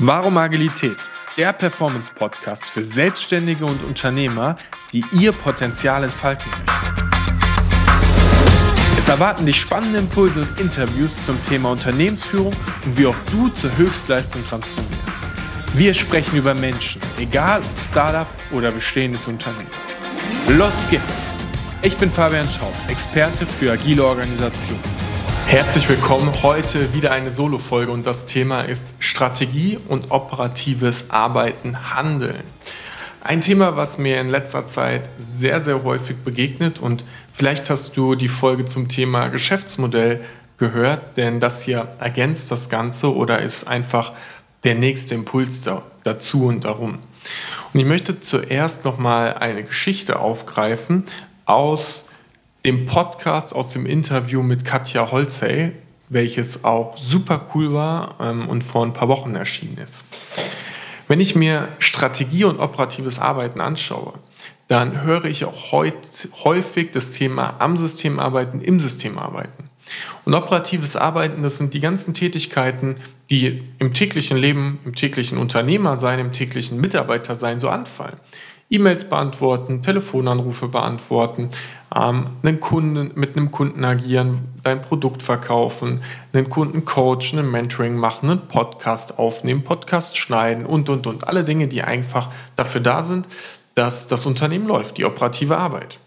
Warum Agilität? Der Performance-Podcast für Selbstständige und Unternehmer, die ihr Potenzial entfalten möchten. Es erwarten dich spannende Impulse und Interviews zum Thema Unternehmensführung und wie auch du zur Höchstleistung transformierst. Wir sprechen über Menschen, egal ob Startup oder bestehendes Unternehmen. Los geht's! Ich bin Fabian Schaub, Experte für agile Organisationen. Herzlich willkommen. Heute wieder eine Solo-Folge und das Thema ist Strategie und operatives Arbeiten, Handeln. Ein Thema, was mir in letzter Zeit sehr, sehr häufig begegnet und vielleicht hast du die Folge zum Thema Geschäftsmodell gehört, denn das hier ergänzt das Ganze oder ist einfach der nächste Impuls dazu und darum. Und ich möchte zuerst nochmal eine Geschichte aufgreifen aus dem Podcast aus dem Interview mit Katja Holzey, welches auch super cool war ähm, und vor ein paar Wochen erschienen ist. Wenn ich mir Strategie und operatives Arbeiten anschaue, dann höre ich auch heut, häufig das Thema am System arbeiten, im System arbeiten. Und operatives Arbeiten, das sind die ganzen Tätigkeiten, die im täglichen Leben, im täglichen Unternehmersein, im täglichen Mitarbeitersein so anfallen. E-Mails beantworten, Telefonanrufe beantworten, einen Kunden, mit einem Kunden agieren, dein Produkt verkaufen, einen Kunden coachen, ein Mentoring machen, einen Podcast aufnehmen, Podcast schneiden und, und, und. Alle Dinge, die einfach dafür da sind, dass das Unternehmen läuft, die operative Arbeit.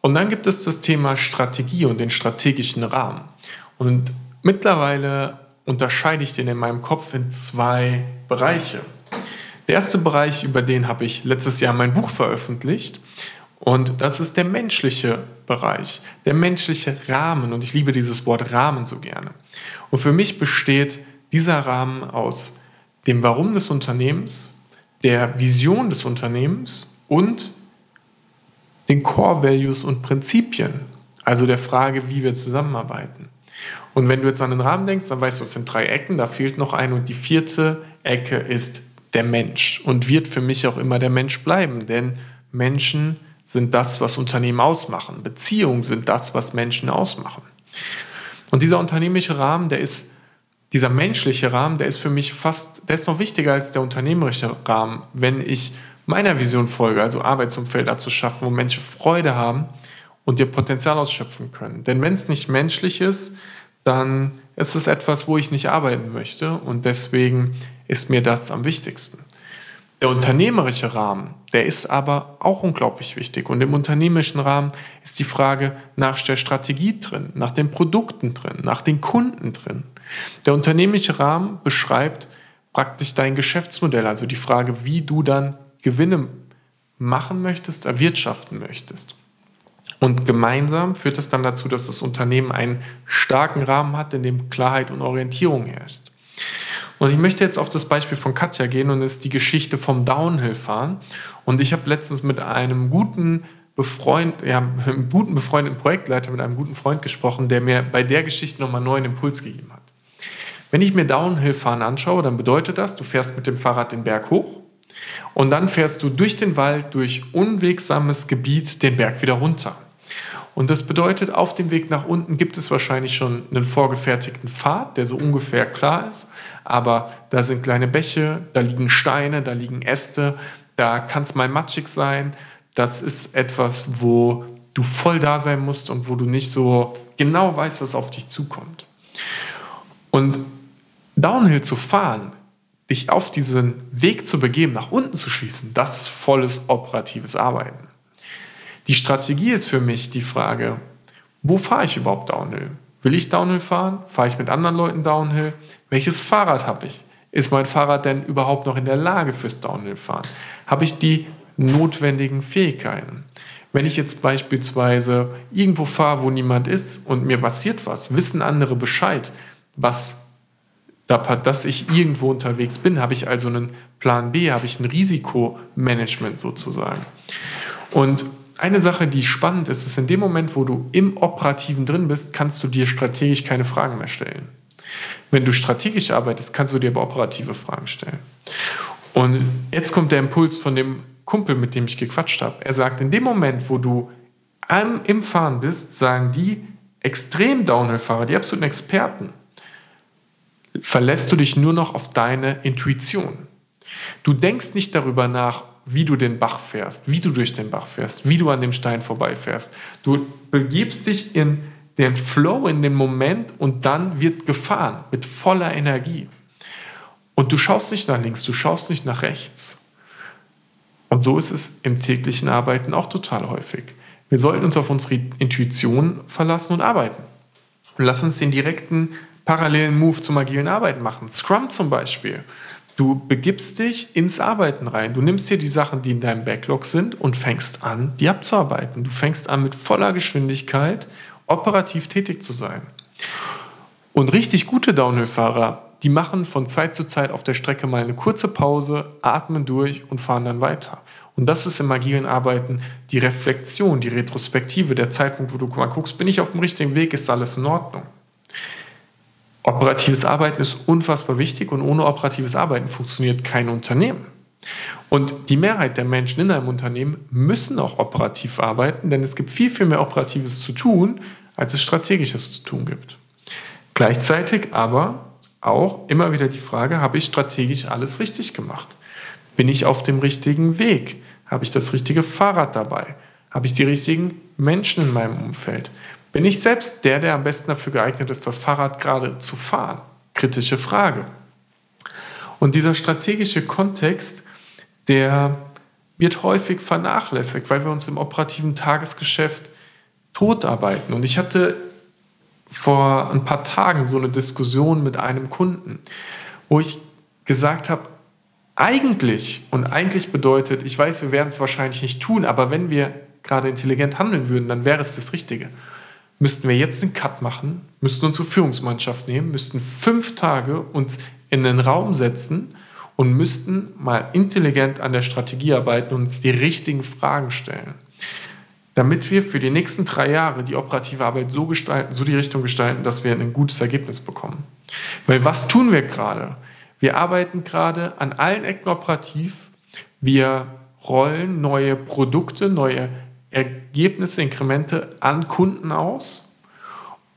Und dann gibt es das Thema Strategie und den strategischen Rahmen. Und mittlerweile unterscheide ich den in meinem Kopf in zwei Bereiche. Der erste Bereich, über den habe ich letztes Jahr mein Buch veröffentlicht. Und das ist der menschliche Bereich, der menschliche Rahmen. Und ich liebe dieses Wort Rahmen so gerne. Und für mich besteht dieser Rahmen aus dem Warum des Unternehmens, der Vision des Unternehmens und den Core Values und Prinzipien. Also der Frage, wie wir zusammenarbeiten. Und wenn du jetzt an den Rahmen denkst, dann weißt du, es sind drei Ecken, da fehlt noch eine und die vierte Ecke ist der Mensch und wird für mich auch immer der Mensch bleiben, denn Menschen sind das, was Unternehmen ausmachen. Beziehungen sind das, was Menschen ausmachen. Und dieser unternehmerische Rahmen, der ist, dieser menschliche Rahmen, der ist für mich fast, der ist noch wichtiger als der unternehmerische Rahmen, wenn ich meiner Vision folge, also Arbeitsumfelder zu schaffen, wo Menschen Freude haben und ihr Potenzial ausschöpfen können. Denn wenn es nicht menschlich ist, dann ist es etwas, wo ich nicht arbeiten möchte und deswegen ist mir das am wichtigsten. Der unternehmerische Rahmen, der ist aber auch unglaublich wichtig. Und im unternehmerischen Rahmen ist die Frage nach der Strategie drin, nach den Produkten drin, nach den Kunden drin. Der unternehmerische Rahmen beschreibt praktisch dein Geschäftsmodell, also die Frage, wie du dann Gewinne machen möchtest, erwirtschaften möchtest. Und gemeinsam führt es dann dazu, dass das Unternehmen einen starken Rahmen hat, in dem Klarheit und Orientierung herrscht. Und ich möchte jetzt auf das Beispiel von Katja gehen und ist die Geschichte vom Downhill-Fahren. Und ich habe letztens mit einem guten Befreund, ja, einem guten befreundeten Projektleiter, mit einem guten Freund gesprochen, der mir bei der Geschichte nochmal einen neuen Impuls gegeben hat. Wenn ich mir Downhill-Fahren anschaue, dann bedeutet das, du fährst mit dem Fahrrad den Berg hoch und dann fährst du durch den Wald, durch unwegsames Gebiet den Berg wieder runter. Und das bedeutet, auf dem Weg nach unten gibt es wahrscheinlich schon einen vorgefertigten Pfad, der so ungefähr klar ist. Aber da sind kleine Bäche, da liegen Steine, da liegen Äste, da kann es mal matschig sein. Das ist etwas, wo du voll da sein musst und wo du nicht so genau weißt, was auf dich zukommt. Und Downhill zu fahren, dich auf diesen Weg zu begeben, nach unten zu schießen, das ist volles operatives Arbeiten. Die Strategie ist für mich die Frage, wo fahre ich überhaupt Downhill? Will ich Downhill fahren? Fahre ich mit anderen Leuten Downhill? Welches Fahrrad habe ich? Ist mein Fahrrad denn überhaupt noch in der Lage fürs Downhill-Fahren? Habe ich die notwendigen Fähigkeiten? Wenn ich jetzt beispielsweise irgendwo fahre, wo niemand ist und mir passiert was, wissen andere Bescheid, was dass ich irgendwo unterwegs bin, habe ich also einen Plan B, habe ich ein Risikomanagement sozusagen. Und eine Sache, die spannend ist, ist in dem Moment, wo du im Operativen drin bist, kannst du dir strategisch keine Fragen mehr stellen. Wenn du strategisch arbeitest, kannst du dir aber operative Fragen stellen. Und jetzt kommt der Impuls von dem Kumpel, mit dem ich gequatscht habe. Er sagt, in dem Moment, wo du im Fahren bist, sagen die extrem Downhill-Fahrer, die absoluten Experten, verlässt du dich nur noch auf deine Intuition. Du denkst nicht darüber nach, wie du den Bach fährst, wie du durch den Bach fährst, wie du an dem Stein vorbeifährst. Du begibst dich in den Flow, in den Moment und dann wird gefahren mit voller Energie. Und du schaust nicht nach links, du schaust nicht nach rechts. Und so ist es im täglichen Arbeiten auch total häufig. Wir sollten uns auf unsere Intuition verlassen und arbeiten. Und lass uns den direkten parallelen Move zum agilen Arbeiten machen. Scrum zum Beispiel. Du begibst dich ins Arbeiten rein. Du nimmst dir die Sachen, die in deinem Backlog sind und fängst an, die abzuarbeiten. Du fängst an, mit voller Geschwindigkeit operativ tätig zu sein. Und richtig gute Downhill-Fahrer, die machen von Zeit zu Zeit auf der Strecke mal eine kurze Pause, atmen durch und fahren dann weiter. Und das ist im agilen Arbeiten die Reflexion, die Retrospektive, der Zeitpunkt, wo du mal guckst, bin ich auf dem richtigen Weg, ist alles in Ordnung. Operatives Arbeiten ist unfassbar wichtig und ohne operatives Arbeiten funktioniert kein Unternehmen. Und die Mehrheit der Menschen in einem Unternehmen müssen auch operativ arbeiten, denn es gibt viel, viel mehr Operatives zu tun, als es Strategisches zu tun gibt. Gleichzeitig aber auch immer wieder die Frage, habe ich strategisch alles richtig gemacht? Bin ich auf dem richtigen Weg? Habe ich das richtige Fahrrad dabei? Habe ich die richtigen Menschen in meinem Umfeld? Bin ich selbst der, der am besten dafür geeignet ist, das Fahrrad gerade zu fahren? Kritische Frage. Und dieser strategische Kontext, der wird häufig vernachlässigt, weil wir uns im operativen Tagesgeschäft totarbeiten. Und ich hatte vor ein paar Tagen so eine Diskussion mit einem Kunden, wo ich gesagt habe, eigentlich, und eigentlich bedeutet, ich weiß, wir werden es wahrscheinlich nicht tun, aber wenn wir gerade intelligent handeln würden, dann wäre es das Richtige müssten wir jetzt einen Cut machen, müssten unsere Führungsmannschaft nehmen, müssten fünf Tage uns in den Raum setzen und müssten mal intelligent an der Strategie arbeiten und uns die richtigen Fragen stellen. Damit wir für die nächsten drei Jahre die operative Arbeit so gestalten, so die Richtung gestalten, dass wir ein gutes Ergebnis bekommen. Weil was tun wir gerade? Wir arbeiten gerade an allen Ecken operativ. Wir rollen neue Produkte, neue Ergebnisse, Inkremente an Kunden aus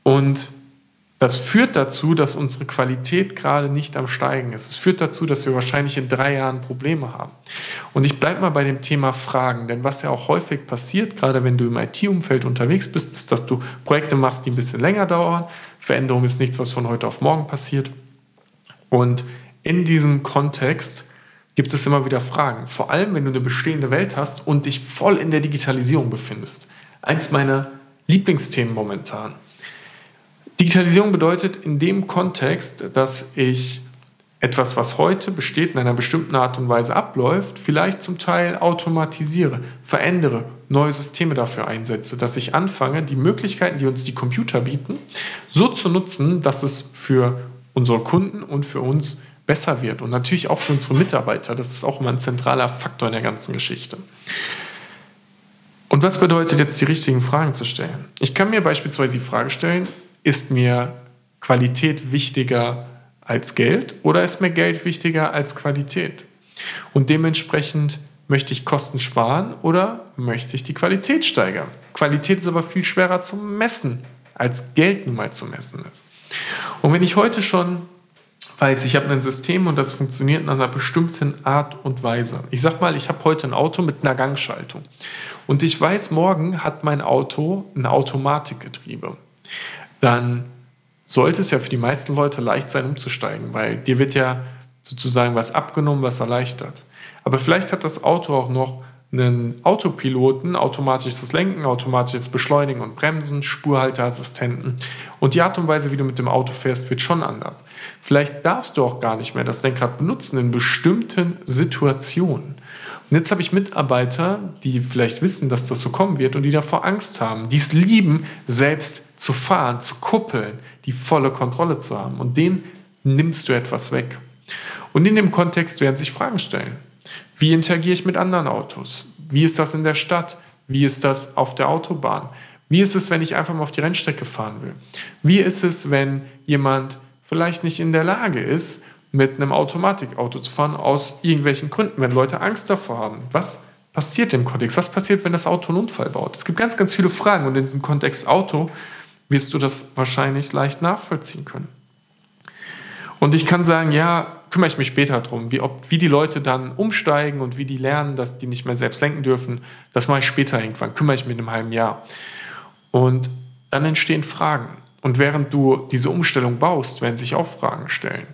und das führt dazu, dass unsere Qualität gerade nicht am Steigen ist. Es führt dazu, dass wir wahrscheinlich in drei Jahren Probleme haben. Und ich bleibe mal bei dem Thema Fragen, denn was ja auch häufig passiert, gerade wenn du im IT-Umfeld unterwegs bist, ist, dass du Projekte machst, die ein bisschen länger dauern. Veränderung ist nichts, was von heute auf morgen passiert. Und in diesem Kontext gibt es immer wieder Fragen. Vor allem, wenn du eine bestehende Welt hast und dich voll in der Digitalisierung befindest. Eins meiner Lieblingsthemen momentan. Digitalisierung bedeutet in dem Kontext, dass ich etwas, was heute besteht, in einer bestimmten Art und Weise abläuft, vielleicht zum Teil automatisiere, verändere, neue Systeme dafür einsetze, dass ich anfange, die Möglichkeiten, die uns die Computer bieten, so zu nutzen, dass es für unsere Kunden und für uns besser wird und natürlich auch für unsere Mitarbeiter. Das ist auch immer ein zentraler Faktor in der ganzen Geschichte. Und was bedeutet jetzt, die richtigen Fragen zu stellen? Ich kann mir beispielsweise die Frage stellen, ist mir Qualität wichtiger als Geld oder ist mir Geld wichtiger als Qualität? Und dementsprechend möchte ich Kosten sparen oder möchte ich die Qualität steigern? Qualität ist aber viel schwerer zu messen, als Geld nun mal zu messen ist. Und wenn ich heute schon weiß, ich habe ein System und das funktioniert in einer bestimmten Art und Weise. Ich sag mal, ich habe heute ein Auto mit einer Gangschaltung und ich weiß, morgen hat mein Auto ein Automatikgetriebe. Dann sollte es ja für die meisten Leute leicht sein, umzusteigen, weil dir wird ja sozusagen was abgenommen, was erleichtert. Aber vielleicht hat das Auto auch noch einen Autopiloten, automatisches Lenken, automatisches Beschleunigen und Bremsen, Spurhalteassistenten. Und die Art und Weise, wie du mit dem Auto fährst, wird schon anders. Vielleicht darfst du auch gar nicht mehr das Lenkrad benutzen in bestimmten Situationen. Und jetzt habe ich Mitarbeiter, die vielleicht wissen, dass das so kommen wird und die davor Angst haben, die es lieben, selbst zu fahren, zu kuppeln, die volle Kontrolle zu haben. Und denen nimmst du etwas weg. Und in dem Kontext werden sich Fragen stellen. Wie interagiere ich mit anderen Autos? Wie ist das in der Stadt? Wie ist das auf der Autobahn? Wie ist es, wenn ich einfach mal auf die Rennstrecke fahren will? Wie ist es, wenn jemand vielleicht nicht in der Lage ist, mit einem Automatikauto zu fahren, aus irgendwelchen Gründen, wenn Leute Angst davor haben? Was passiert im Kontext? Was passiert, wenn das Auto einen Unfall baut? Es gibt ganz, ganz viele Fragen und in diesem Kontext Auto wirst du das wahrscheinlich leicht nachvollziehen können. Und ich kann sagen, ja, kümmere ich mich später drum, wie, wie die Leute dann umsteigen und wie die lernen, dass die nicht mehr selbst lenken dürfen. Das mache ich später irgendwann, kümmere ich mich in einem halben Jahr. Und dann entstehen Fragen. Und während du diese Umstellung baust, werden sich auch Fragen stellen.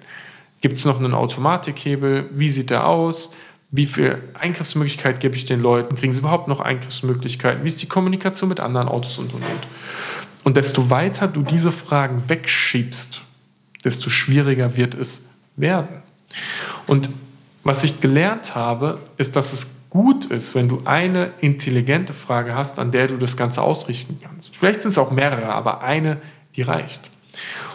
Gibt es noch einen Automatikhebel? Wie sieht der aus? Wie viel Eingriffsmöglichkeit gebe ich den Leuten? Kriegen sie überhaupt noch Eingriffsmöglichkeiten? Wie ist die Kommunikation mit anderen Autos und und und? Und desto weiter du diese Fragen wegschiebst, desto schwieriger wird es werden. Und was ich gelernt habe, ist, dass es gut ist, wenn du eine intelligente Frage hast, an der du das Ganze ausrichten kannst. Vielleicht sind es auch mehrere, aber eine, die reicht.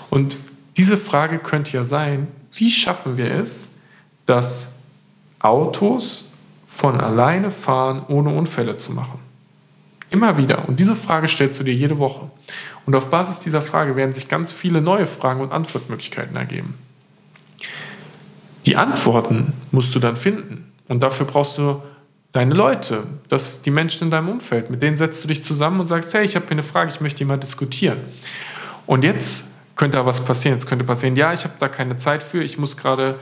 Und diese Frage könnte ja sein, wie schaffen wir es, dass Autos von alleine fahren, ohne Unfälle zu machen? Immer wieder. Und diese Frage stellst du dir jede Woche. Und auf Basis dieser Frage werden sich ganz viele neue Fragen und Antwortmöglichkeiten ergeben. Die Antworten musst du dann finden. Und dafür brauchst du deine Leute, das die Menschen in deinem Umfeld. Mit denen setzt du dich zusammen und sagst, hey, ich habe hier eine Frage, ich möchte die mal diskutieren. Und jetzt könnte da was passieren. Jetzt könnte passieren, ja, ich habe da keine Zeit für, ich muss gerade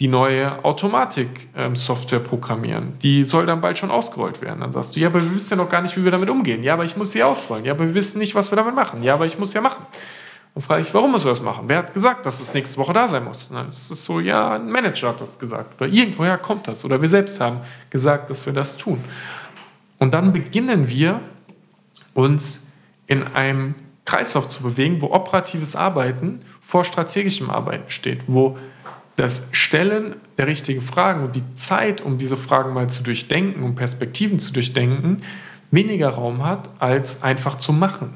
die neue Automatik-Software programmieren. Die soll dann bald schon ausgerollt werden. Dann sagst du, ja, aber wir wissen ja noch gar nicht, wie wir damit umgehen. Ja, aber ich muss sie ausrollen. Ja, aber wir wissen nicht, was wir damit machen. Ja, aber ich muss ja machen. Und frage ich, warum muss wir das machen? Wer hat gesagt, dass es nächste Woche da sein muss? Das ist so, ja, ein Manager hat das gesagt. Oder irgendwoher kommt das. Oder wir selbst haben gesagt, dass wir das tun. Und dann beginnen wir uns in einem Kreislauf zu bewegen, wo operatives Arbeiten vor strategischem Arbeiten steht, wo das Stellen der richtigen Fragen und die Zeit, um diese Fragen mal zu durchdenken, um Perspektiven zu durchdenken, weniger Raum hat, als einfach zu machen.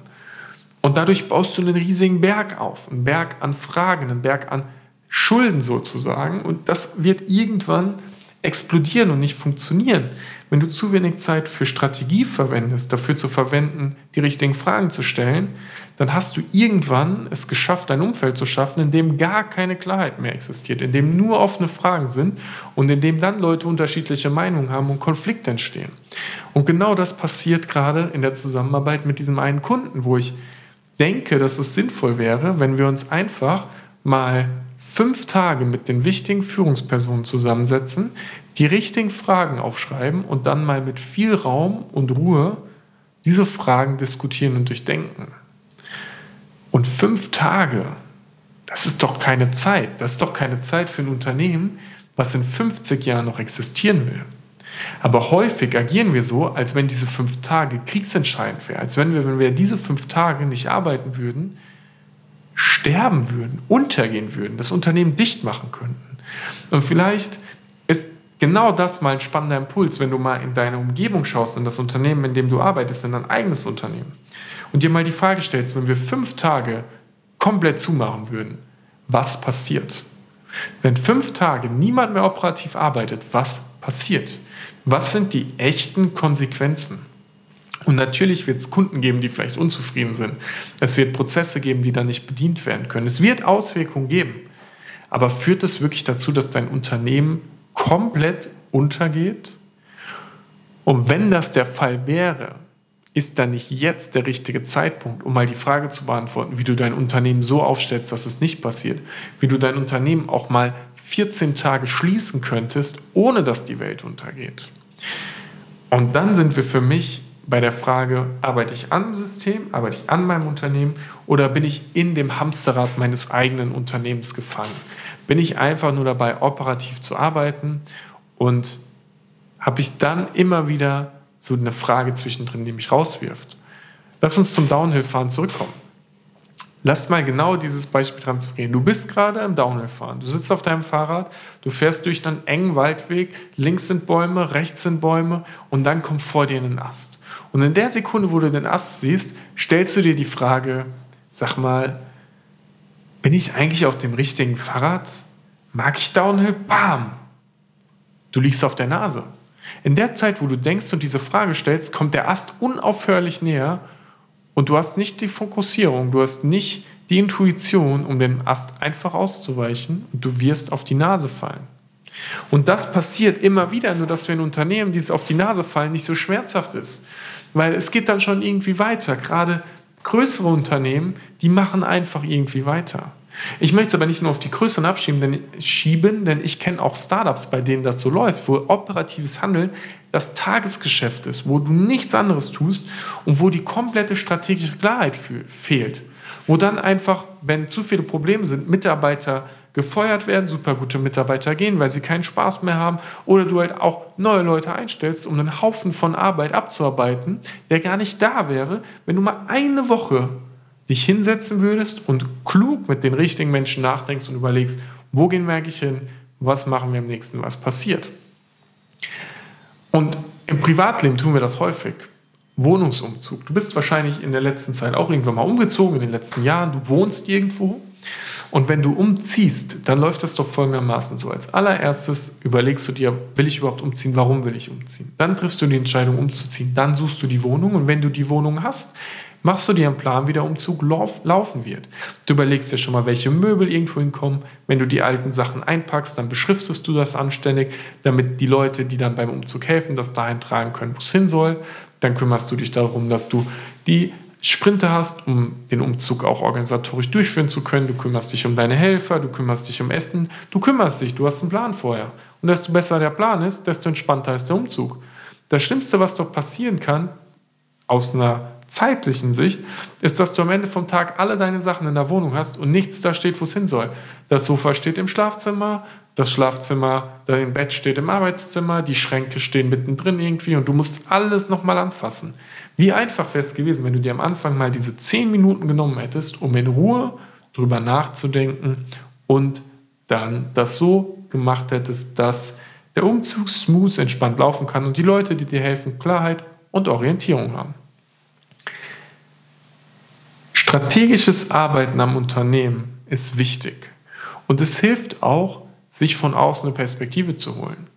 Und dadurch baust du einen riesigen Berg auf, einen Berg an Fragen, einen Berg an Schulden sozusagen. Und das wird irgendwann explodieren und nicht funktionieren. Wenn du zu wenig Zeit für Strategie verwendest, dafür zu verwenden, die richtigen Fragen zu stellen, dann hast du irgendwann es geschafft, ein Umfeld zu schaffen, in dem gar keine Klarheit mehr existiert, in dem nur offene Fragen sind und in dem dann Leute unterschiedliche Meinungen haben und Konflikte entstehen. Und genau das passiert gerade in der Zusammenarbeit mit diesem einen Kunden, wo ich denke, dass es sinnvoll wäre, wenn wir uns einfach mal fünf Tage mit den wichtigen Führungspersonen zusammensetzen, die richtigen Fragen aufschreiben und dann mal mit viel Raum und Ruhe diese Fragen diskutieren und durchdenken. Und fünf Tage, das ist doch keine Zeit. Das ist doch keine Zeit für ein Unternehmen, was in 50 Jahren noch existieren will. Aber häufig agieren wir so, als wenn diese fünf Tage kriegsentscheidend wären. Als wenn wir, wenn wir diese fünf Tage nicht arbeiten würden, sterben würden, untergehen würden, das Unternehmen dicht machen könnten. Und vielleicht genau das mal ein spannender Impuls, wenn du mal in deine Umgebung schaust, in das Unternehmen, in dem du arbeitest, in dein eigenes Unternehmen und dir mal die Frage stellst, wenn wir fünf Tage komplett zumachen würden, was passiert? Wenn fünf Tage niemand mehr operativ arbeitet, was passiert? Was sind die echten Konsequenzen? Und natürlich wird es Kunden geben, die vielleicht unzufrieden sind. Es wird Prozesse geben, die dann nicht bedient werden können. Es wird Auswirkungen geben. Aber führt es wirklich dazu, dass dein Unternehmen komplett untergeht? Und wenn das der Fall wäre, ist dann nicht jetzt der richtige Zeitpunkt, um mal die Frage zu beantworten, wie du dein Unternehmen so aufstellst, dass es nicht passiert, wie du dein Unternehmen auch mal 14 Tage schließen könntest, ohne dass die Welt untergeht. Und dann sind wir für mich bei der Frage, arbeite ich am System, arbeite ich an meinem Unternehmen oder bin ich in dem Hamsterrad meines eigenen Unternehmens gefangen? Bin ich einfach nur dabei, operativ zu arbeiten und habe ich dann immer wieder so eine Frage zwischendrin, die mich rauswirft. Lass uns zum Downhill-Fahren zurückkommen. Lass mal genau dieses Beispiel transferieren. Du bist gerade im Downhill-Fahren. Du sitzt auf deinem Fahrrad, du fährst durch einen engen Waldweg, links sind Bäume, rechts sind Bäume und dann kommt vor dir ein Ast. Und in der Sekunde, wo du den Ast siehst, stellst du dir die Frage, sag mal, bin ich eigentlich auf dem richtigen Fahrrad? Mag ich Downhill? Bam! Du liegst auf der Nase. In der Zeit, wo du denkst und diese Frage stellst, kommt der Ast unaufhörlich näher und du hast nicht die Fokussierung, du hast nicht die Intuition, um dem Ast einfach auszuweichen und du wirst auf die Nase fallen. Und das passiert immer wieder, nur dass wir in Unternehmen, dieses auf die Nase fallen, nicht so schmerzhaft ist. Weil es geht dann schon irgendwie weiter. Gerade größere Unternehmen, die machen einfach irgendwie weiter. Ich möchte es aber nicht nur auf die größeren abschieben, denn, schieben, denn ich kenne auch Startups, bei denen das so läuft, wo operatives Handeln das Tagesgeschäft ist, wo du nichts anderes tust und wo die komplette strategische Klarheit fehlt. Wo dann einfach, wenn zu viele Probleme sind, Mitarbeiter gefeuert werden, super gute Mitarbeiter gehen, weil sie keinen Spaß mehr haben, oder du halt auch neue Leute einstellst, um einen Haufen von Arbeit abzuarbeiten, der gar nicht da wäre, wenn du mal eine Woche dich hinsetzen würdest und klug mit den richtigen Menschen nachdenkst und überlegst, wo gehen wir eigentlich hin, was machen wir am nächsten, was passiert. Und im Privatleben tun wir das häufig. Wohnungsumzug. Du bist wahrscheinlich in der letzten Zeit auch irgendwann mal umgezogen, in den letzten Jahren. Du wohnst irgendwo. Und wenn du umziehst, dann läuft das doch folgendermaßen so. Als allererstes überlegst du dir, will ich überhaupt umziehen? Warum will ich umziehen? Dann triffst du die Entscheidung umzuziehen. Dann suchst du die Wohnung. Und wenn du die Wohnung hast, machst du dir einen Plan, wie der Umzug lauf, laufen wird. Du überlegst dir schon mal, welche Möbel irgendwo hinkommen. Wenn du die alten Sachen einpackst, dann beschriftest du das anständig, damit die Leute, die dann beim Umzug helfen, das dahin tragen können, wo es hin soll. Dann kümmerst du dich darum, dass du die Sprinter hast, um den Umzug auch organisatorisch durchführen zu können. Du kümmerst dich um deine Helfer, du kümmerst dich um Essen, du kümmerst dich, du hast einen Plan vorher. Und desto besser der Plan ist, desto entspannter ist der Umzug. Das Schlimmste, was doch passieren kann, aus einer zeitlichen Sicht, ist, dass du am Ende vom Tag alle deine Sachen in der Wohnung hast und nichts da steht, wo es hin soll. Das Sofa steht im Schlafzimmer, das Schlafzimmer, dein Bett steht im Arbeitszimmer, die Schränke stehen mittendrin irgendwie und du musst alles nochmal anfassen. Wie einfach wäre es gewesen, wenn du dir am Anfang mal diese zehn Minuten genommen hättest, um in Ruhe drüber nachzudenken und dann das so gemacht hättest, dass der Umzug smooth, entspannt laufen kann und die Leute, die dir helfen, Klarheit und Orientierung haben. Strategisches Arbeiten am Unternehmen ist wichtig. Und es hilft auch, sich von außen eine Perspektive zu holen.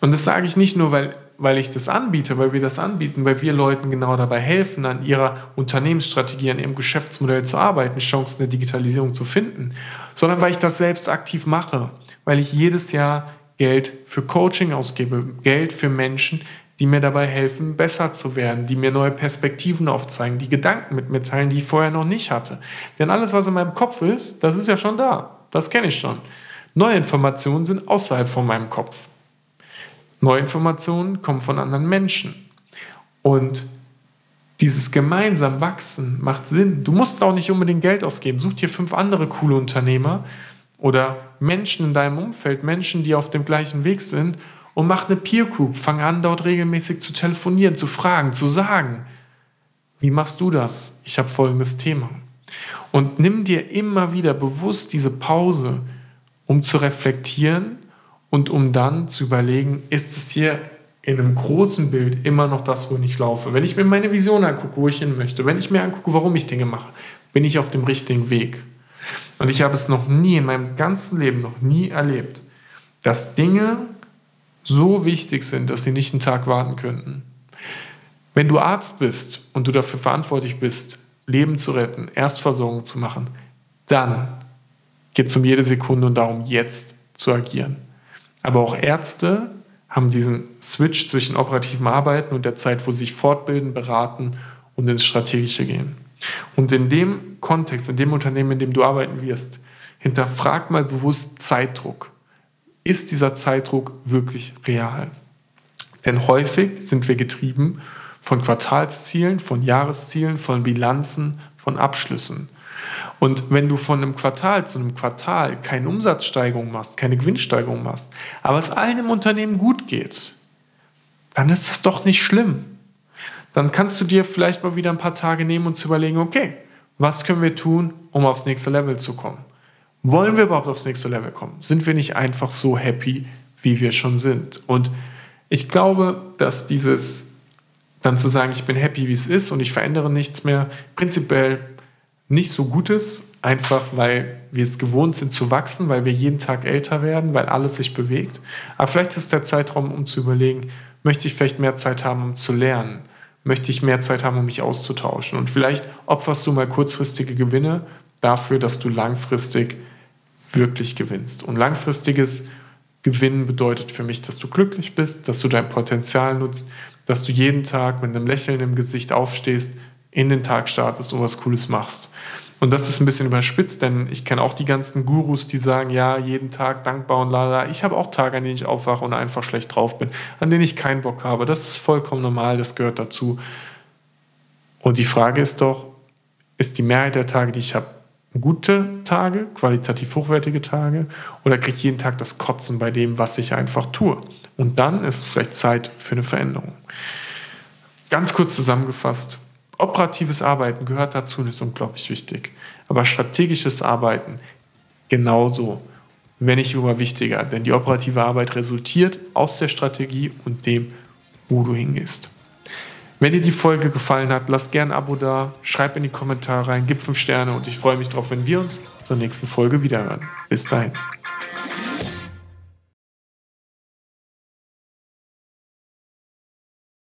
Und das sage ich nicht nur, weil, weil ich das anbiete, weil wir das anbieten, weil wir Leuten genau dabei helfen, an ihrer Unternehmensstrategie, an ihrem Geschäftsmodell zu arbeiten, Chancen der Digitalisierung zu finden, sondern weil ich das selbst aktiv mache, weil ich jedes Jahr Geld für Coaching ausgebe, Geld für Menschen, die mir dabei helfen, besser zu werden, die mir neue Perspektiven aufzeigen, die Gedanken mit mir teilen, die ich vorher noch nicht hatte. Denn alles, was in meinem Kopf ist, das ist ja schon da. Das kenne ich schon. Neue Informationen sind außerhalb von meinem Kopf. Neue Informationen kommen von anderen Menschen. Und dieses gemeinsam Wachsen macht Sinn. Du musst auch nicht unbedingt Geld ausgeben. Such dir fünf andere coole Unternehmer oder Menschen in deinem Umfeld, Menschen, die auf dem gleichen Weg sind und mach eine Peer Group. Fang an, dort regelmäßig zu telefonieren, zu fragen, zu sagen. Wie machst du das? Ich habe folgendes Thema. Und nimm dir immer wieder bewusst diese Pause, um zu reflektieren und um dann zu überlegen, ist es hier in einem großen Bild immer noch das, wo ich laufe. Wenn ich mir meine Vision angucke, wo ich hin möchte, wenn ich mir angucke, warum ich Dinge mache, bin ich auf dem richtigen Weg. Und ich habe es noch nie in meinem ganzen Leben, noch nie erlebt, dass Dinge so wichtig sind, dass sie nicht einen Tag warten könnten. Wenn du Arzt bist und du dafür verantwortlich bist, Leben zu retten, Erstversorgung zu machen, dann geht es um jede Sekunde und darum, jetzt zu agieren. Aber auch Ärzte haben diesen Switch zwischen operativem Arbeiten und der Zeit, wo sie sich fortbilden, beraten und ins Strategische gehen. Und in dem Kontext, in dem Unternehmen, in dem du arbeiten wirst, hinterfrag mal bewusst Zeitdruck ist dieser Zeitdruck wirklich real? Denn häufig sind wir getrieben von Quartalszielen, von Jahreszielen, von Bilanzen, von Abschlüssen. Und wenn du von einem Quartal zu einem Quartal keine Umsatzsteigerung machst, keine Gewinnsteigerung machst, aber es allen im Unternehmen gut geht, dann ist das doch nicht schlimm. Dann kannst du dir vielleicht mal wieder ein paar Tage nehmen und zu überlegen, okay, was können wir tun, um aufs nächste Level zu kommen? Wollen wir überhaupt aufs nächste Level kommen? Sind wir nicht einfach so happy, wie wir schon sind? Und ich glaube, dass dieses dann zu sagen, ich bin happy, wie es ist und ich verändere nichts mehr, prinzipiell nicht so gut ist, einfach weil wir es gewohnt sind zu wachsen, weil wir jeden Tag älter werden, weil alles sich bewegt. Aber vielleicht ist der Zeitraum, um zu überlegen, möchte ich vielleicht mehr Zeit haben, um zu lernen? Möchte ich mehr Zeit haben, um mich auszutauschen? Und vielleicht opferst du mal kurzfristige Gewinne dafür, dass du langfristig wirklich gewinnst. Und langfristiges Gewinnen bedeutet für mich, dass du glücklich bist, dass du dein Potenzial nutzt, dass du jeden Tag mit einem Lächeln im Gesicht aufstehst, in den Tag startest und was Cooles machst. Und das ist ein bisschen überspitzt, denn ich kenne auch die ganzen Gurus, die sagen, ja, jeden Tag dankbar und lala. Ich habe auch Tage, an denen ich aufwache und einfach schlecht drauf bin, an denen ich keinen Bock habe. Das ist vollkommen normal, das gehört dazu. Und die Frage ist doch, ist die Mehrheit der Tage, die ich habe, gute Tage, qualitativ hochwertige Tage, oder kriege ich jeden Tag das Kotzen bei dem, was ich einfach tue? Und dann ist es vielleicht Zeit für eine Veränderung. Ganz kurz zusammengefasst, operatives Arbeiten gehört dazu und ist unglaublich wichtig. Aber strategisches Arbeiten genauso, wenn nicht sogar wichtiger. Denn die operative Arbeit resultiert aus der Strategie und dem, wo du hingehst. Wenn dir die Folge gefallen hat, lass gerne ein Abo da, schreib in die Kommentare rein, gib 5 Sterne und ich freue mich darauf, wenn wir uns zur nächsten Folge wiederhören. Bis dahin.